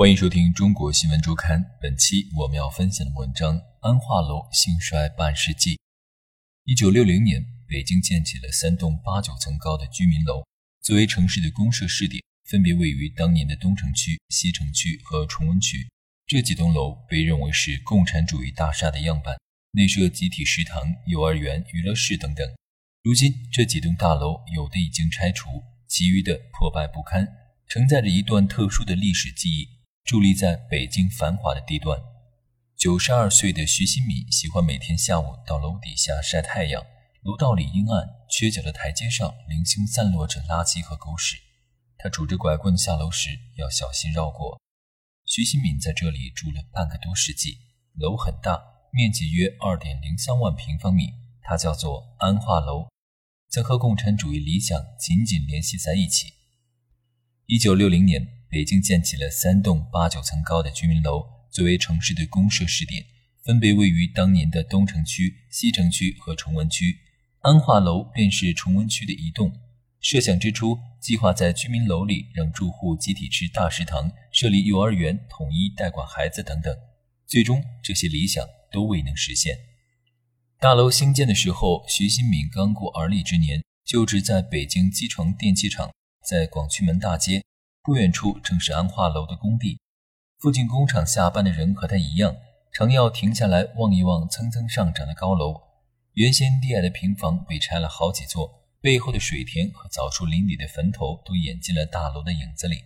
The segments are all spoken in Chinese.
欢迎收听《中国新闻周刊》。本期我们要分享的文章《安化楼兴衰半世纪》。一九六零年，北京建起了三栋八九层高的居民楼，作为城市的公社试点，分别位于当年的东城区、西城区和崇文区。这几栋楼被认为是共产主义大厦的样板，内设集体食堂、幼儿园、娱乐室等等。如今，这几栋大楼有的已经拆除，其余的破败不堪，承载着一段特殊的历史记忆，伫立在北京繁华的地段。九十二岁的徐新敏喜欢每天下午到楼底下晒太阳。楼道里阴暗，缺角的台阶上零星散落着垃圾和狗屎。他拄着拐棍下楼时要小心绕过。徐新敏在这里住了半个多世纪，楼很大，面积约二点零三万平方米。它叫做安化楼，曾和共产主义理想紧紧联系在一起。一九六零年，北京建起了三栋八九层高的居民楼，作为城市的公社试点，分别位于当年的东城区、西城区和崇文区。安化楼便是崇文区的一栋。设想之初，计划在居民楼里让住户集体吃大食堂，设立幼儿园，统一代管孩子等等。最终，这些理想都未能实现。大楼兴建的时候，徐新敏刚过而立之年，就职在北京机床电器厂，在广渠门大街不远处正是安化楼的工地。附近工厂下班的人和他一样，常要停下来望一望蹭蹭上涨的高楼。原先低矮的平房被拆了好几座，背后的水田和枣树林里的坟头都掩进了大楼的影子里。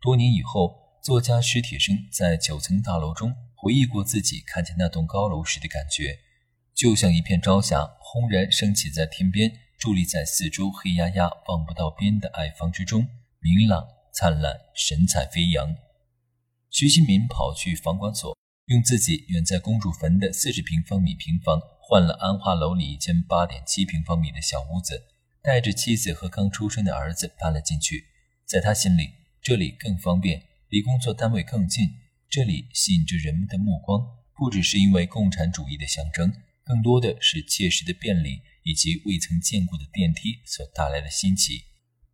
多年以后，作家史铁生在九层大楼中回忆过自己看见那栋高楼时的感觉。就像一片朝霞轰然升起在天边，伫立在四周黑压压、望不到边的矮房之中，明朗灿烂，神采飞扬。徐新民跑去房管所，用自己远在公主坟的四十平方米平房换了安化楼里一间八点七平方米的小屋子，带着妻子和刚出生的儿子搬了进去。在他心里，这里更方便，离工作单位更近，这里吸引着人们的目光，不只是因为共产主义的象征。更多的是切实的便利以及未曾见过的电梯所带来的新奇。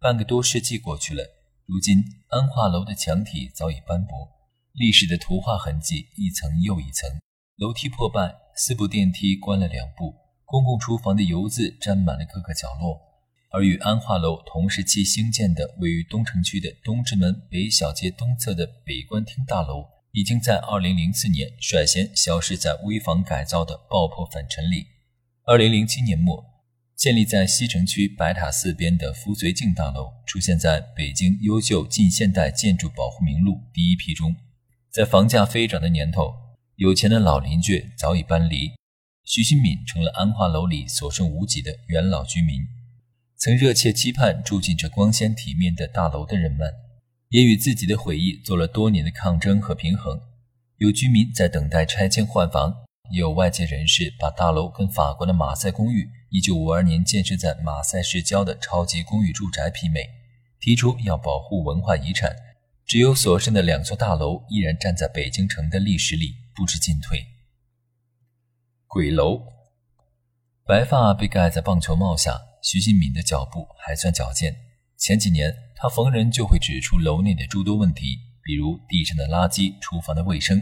半个多世纪过去了，如今安化楼的墙体早已斑驳，历史的图画痕迹一层又一层。楼梯破败，四部电梯关了两部，公共厨房的油渍沾满了各个角落。而与安化楼同时期兴建的位于东城区的东直门北小街东侧的北关厅大楼。已经在2004年率先消失在危房改造的爆破粉尘里。2007年末，建立在西城区白塔寺边的福随镜大楼出现在北京优秀近现代建筑保护名录第一批中。在房价飞涨的年头，有钱的老邻居早已搬离，徐新敏成了安化楼里所剩无几的元老居民。曾热切期盼住进这光鲜体面的大楼的人们。也与自己的回忆做了多年的抗争和平衡。有居民在等待拆迁换房，也有外界人士把大楼跟法国的马赛公寓1952年建设在马赛市郊的超级公寓住宅媲美，提出要保护文化遗产。只有所剩的两座大楼依然站在北京城的历史里，不知进退。鬼楼，白发被盖在棒球帽下，徐新敏的脚步还算矫健。前几年。他逢人就会指出楼内的诸多问题，比如地上的垃圾、厨房的卫生。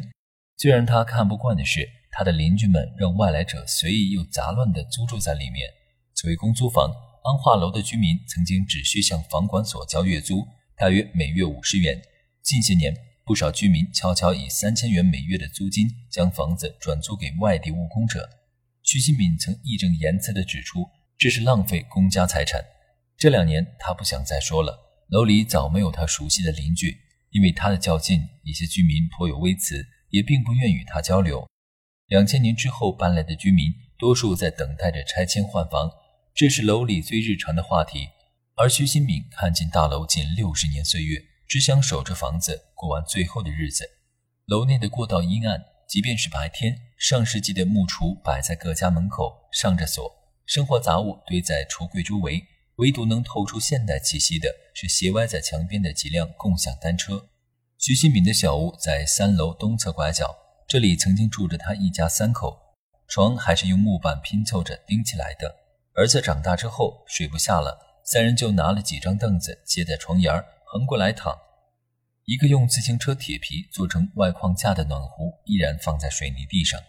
最让他看不惯的是，他的邻居们让外来者随意又杂乱地租住在里面。作为公租房，安化楼的居民曾经只需向房管所交月租，大约每月五十元。近些年，不少居民悄悄以三千元每月的租金将房子转租给外地务工者。徐新敏曾义正言辞地指出，这是浪费公家财产。这两年，他不想再说了。楼里早没有他熟悉的邻居，因为他的较劲，一些居民颇有微词，也并不愿与他交流。两千年之后搬来的居民，多数在等待着拆迁换房，这是楼里最日常的话题。而徐新敏看尽大楼近六十年岁月，只想守着房子过完最后的日子。楼内的过道阴暗，即便是白天，上世纪的木橱摆在各家门口，上着锁，生活杂物堆在橱柜周围，唯独能透出现代气息的是斜歪在墙边的几辆共享单车。徐新敏的小屋在三楼东侧拐角，这里曾经住着他一家三口，床还是用木板拼凑着钉起来的。儿子长大之后睡不下了，三人就拿了几张凳子接在床沿，横过来躺。一个用自行车铁皮做成外框架的暖壶依然放在水泥地上。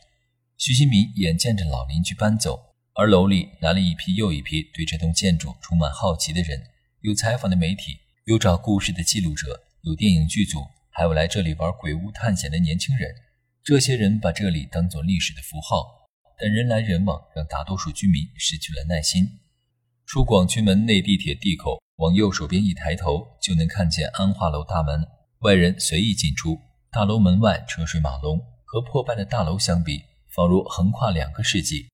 徐新民眼见着老邻居搬走，而楼里来了一批又一批对这栋建筑充满好奇的人，有采访的媒体，有找故事的记录者，有电影剧组，还有来这里玩鬼屋探险的年轻人。这些人把这里当作历史的符号，但人来人往让大多数居民失去了耐心。出广渠门内地铁地口，往右手边一抬头，就能看见安化楼大门。外人随意进出，大楼门外车水马龙，和破败的大楼相比，仿如横跨两个世纪。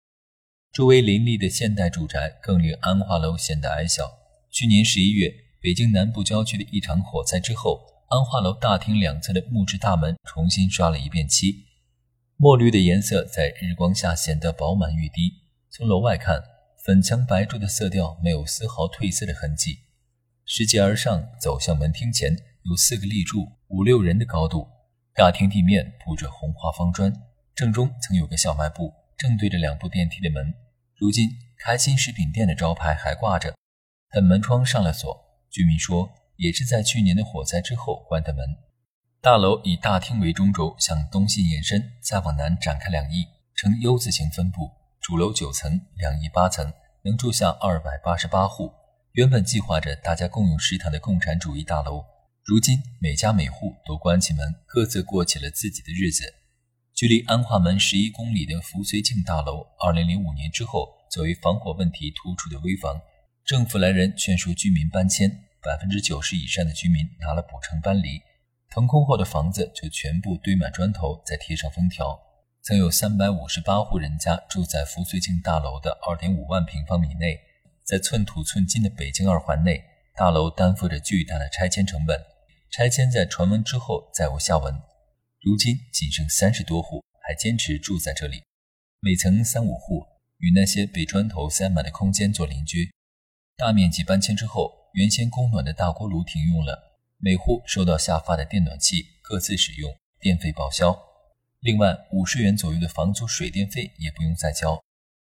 周围林立的现代住宅更令安化楼显得矮小。去年十一月，北京南部郊区的一场火灾之后，安化楼大厅两侧的木质大门重新刷了一遍漆，墨绿的颜色在日光下显得饱满欲滴。从楼外看，粉墙白柱的色调没有丝毫褪色的痕迹。拾阶而上，走向门厅前。有四个立柱，五六人的高度。大厅地面铺着红花方砖，正中曾有个小卖部，正对着两部电梯的门。如今开心食品店的招牌还挂着，但门窗上了锁。居民说，也是在去年的火灾之后关的门。大楼以大厅为中轴，向东西延伸，再往南展开两翼，呈 U 字形分布。主楼九层，两翼八层，能住下二百八十八户。原本计划着大家共用食堂的共产主义大楼。如今，每家每户都关起门，各自过起了自己的日子。距离安化门十一公里的福绥靖大楼，二零零五年之后作为防火问题突出的危房，政府来人劝说居民搬迁，百分之九十以上的居民拿了补偿搬离。腾空后的房子就全部堆满砖头，再贴上封条。曾有三百五十八户人家住在福绥靖大楼的二点五万平方米内，在寸土寸金的北京二环内，大楼担负着巨大的拆迁成本。拆迁在传闻之后再无下文，如今仅剩三十多户还坚持住在这里，每层三五户，与那些被砖头塞满的空间做邻居。大面积搬迁之后，原先供暖的大锅炉停用了，每户收到下发的电暖气各自使用，电费报销。另外五十元左右的房租水电费也不用再交。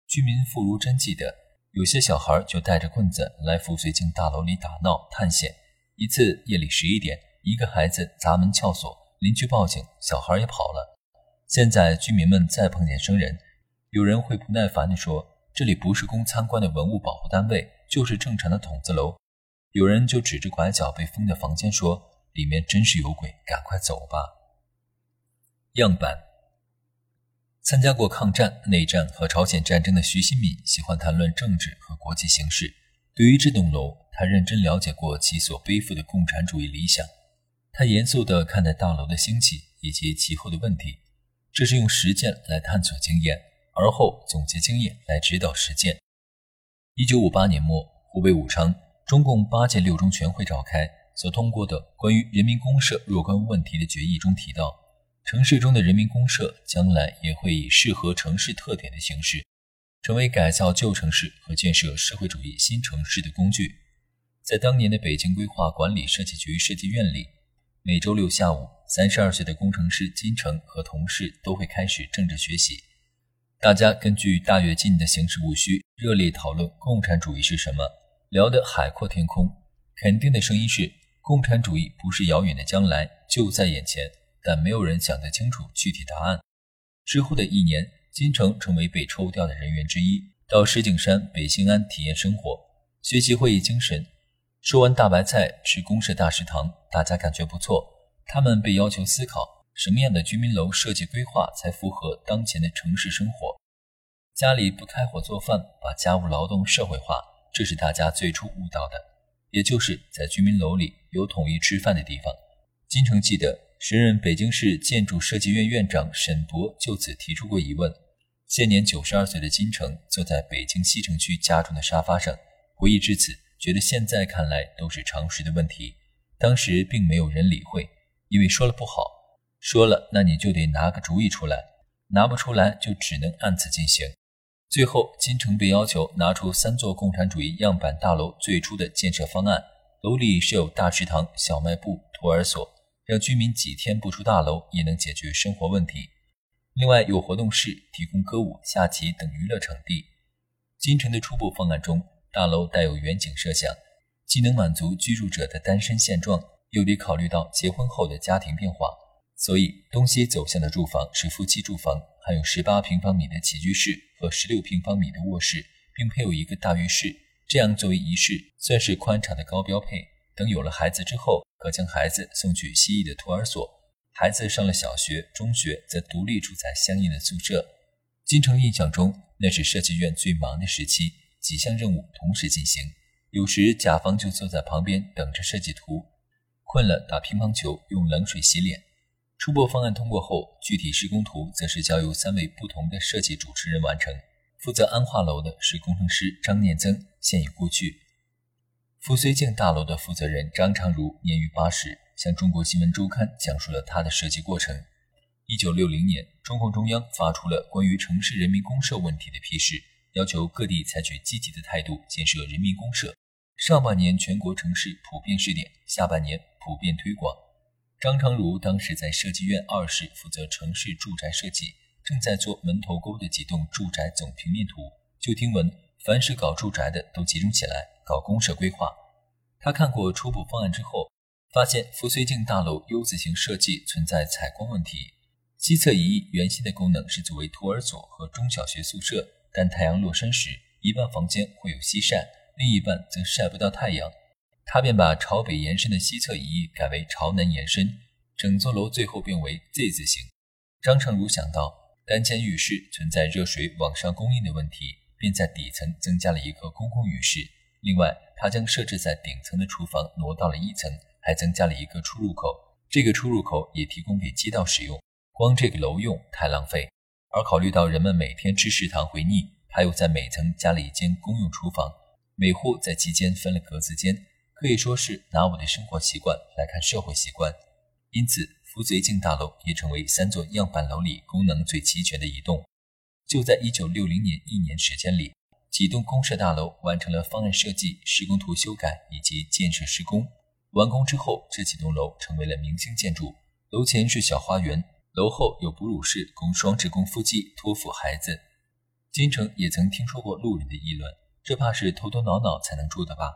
居民妇孺真记得，有些小孩就带着棍子来福绥靖大楼里打闹探险，一次夜里十一点。一个孩子砸门撬锁，邻居报警，小孩也跑了。现在居民们再碰见生人，有人会不耐烦地说：“这里不是供参观的文物保护单位，就是正常的筒子楼。”有人就指着拐角被封的房间说：“里面真是有鬼，赶快走吧。”样板。参加过抗战、内战和朝鲜战争的徐新敏喜欢谈论政治和国际形势。对于这栋楼，他认真了解过其所背负的共产主义理想。他严肃地看待大楼的兴起以及其后的问题，这是用实践来探索经验，而后总结经验来指导实践。一九五八年末，湖北武昌，中共八届六中全会召开，所通过的关于人民公社若干问题的决议中提到，城市中的人民公社将来也会以适合城市特点的形式，成为改造旧城市和建设社会主义新城市的工具。在当年的北京规划管理设计局设计院里。每周六下午，三十二岁的工程师金城和同事都会开始政治学习。大家根据大跃进的形式务虚，热烈讨论共产主义是什么，聊得海阔天空。肯定的声音是，共产主义不是遥远的将来，就在眼前。但没有人想得清楚具体答案。之后的一年，金城成为被抽调的人员之一，到石景山、北兴安体验生活，学习会议精神。吃完大白菜，吃公社大食堂，大家感觉不错。他们被要求思考什么样的居民楼设计规划才符合当前的城市生活。家里不开火做饭，把家务劳动社会化，这是大家最初悟到的。也就是在居民楼里有统一吃饭的地方。金城记得，时任北京市建筑设计院院长沈铎就此提出过疑问。现年九十二岁的金城坐在北京西城区家中的沙发上，回忆至此。觉得现在看来都是常识的问题，当时并没有人理会，因为说了不好，说了那你就得拿个主意出来，拿不出来就只能按此进行。最后，金城被要求拿出三座共产主义样板大楼最初的建设方案，楼里设有大食堂、小卖部、托儿所，让居民几天不出大楼也能解决生活问题。另外，有活动室提供歌舞、下棋等娱乐场地。金城的初步方案中，大楼带有远景设想，既能满足居住者的单身现状，又得考虑到结婚后的家庭变化。所以，东西走向的住房是夫妻住房，还有十八平方米的起居室和十六平方米的卧室，并配有一个大浴室。这样作为一室，算是宽敞的高标配。等有了孩子之后，可将孩子送去西义的托儿所。孩子上了小学、中学，则独立住在相应的宿舍。金城印象中，那是设计院最忙的时期，几项任务同时进行。有时甲方就坐在旁边等着设计图，困了打乒乓球，用冷水洗脸。初步方案通过后，具体施工图则是交由三位不同的设计主持人完成。负责安化楼的是工程师张念增，现已故去。富绥靖大楼的负责人张长如年逾八十，向中国新闻周刊讲述了他的设计过程。一九六零年，中共中央发出了关于城市人民公社问题的批示，要求各地采取积极的态度建设人民公社。上半年全国城市普遍试点，下半年普遍推广。张长如当时在设计院二室负责城市住宅设计，正在做门头沟的几栋住宅总平面图。就听闻，凡是搞住宅的都集中起来搞公社规划。他看过初步方案之后，发现福绥靖大楼 U 字形设计存在采光问题。西侧一翼原先的功能是作为托儿所和中小学宿舍，但太阳落山时，一半房间会有西晒，另一半则晒不到太阳。他便把朝北延伸的西侧一翼改为朝南延伸，整座楼最后变为 Z 字形。张成儒想到单间浴室存在热水往上供应的问题，便在底层增加了一个公共浴室。另外，他将设置在顶层的厨房挪到了一层，还增加了一个出入口。这个出入口也提供给街道使用。光这个楼用太浪费，而考虑到人们每天吃食堂会腻，他又在每层加了一间公用厨房，每户在其间分了格子间。可以说是拿我的生活习惯来看社会习惯，因此福绥靖大楼也成为三座样板楼里功能最齐全的一栋。就在一九六零年一年时间里，几栋公社大楼完成了方案设计、施工图修改以及建设施工。完工之后，这几栋楼成为了明星建筑。楼前是小花园，楼后有哺乳室，供双职工夫妻托付孩子。金城也曾听说过路人的议论：这怕是头头脑脑才能住的吧？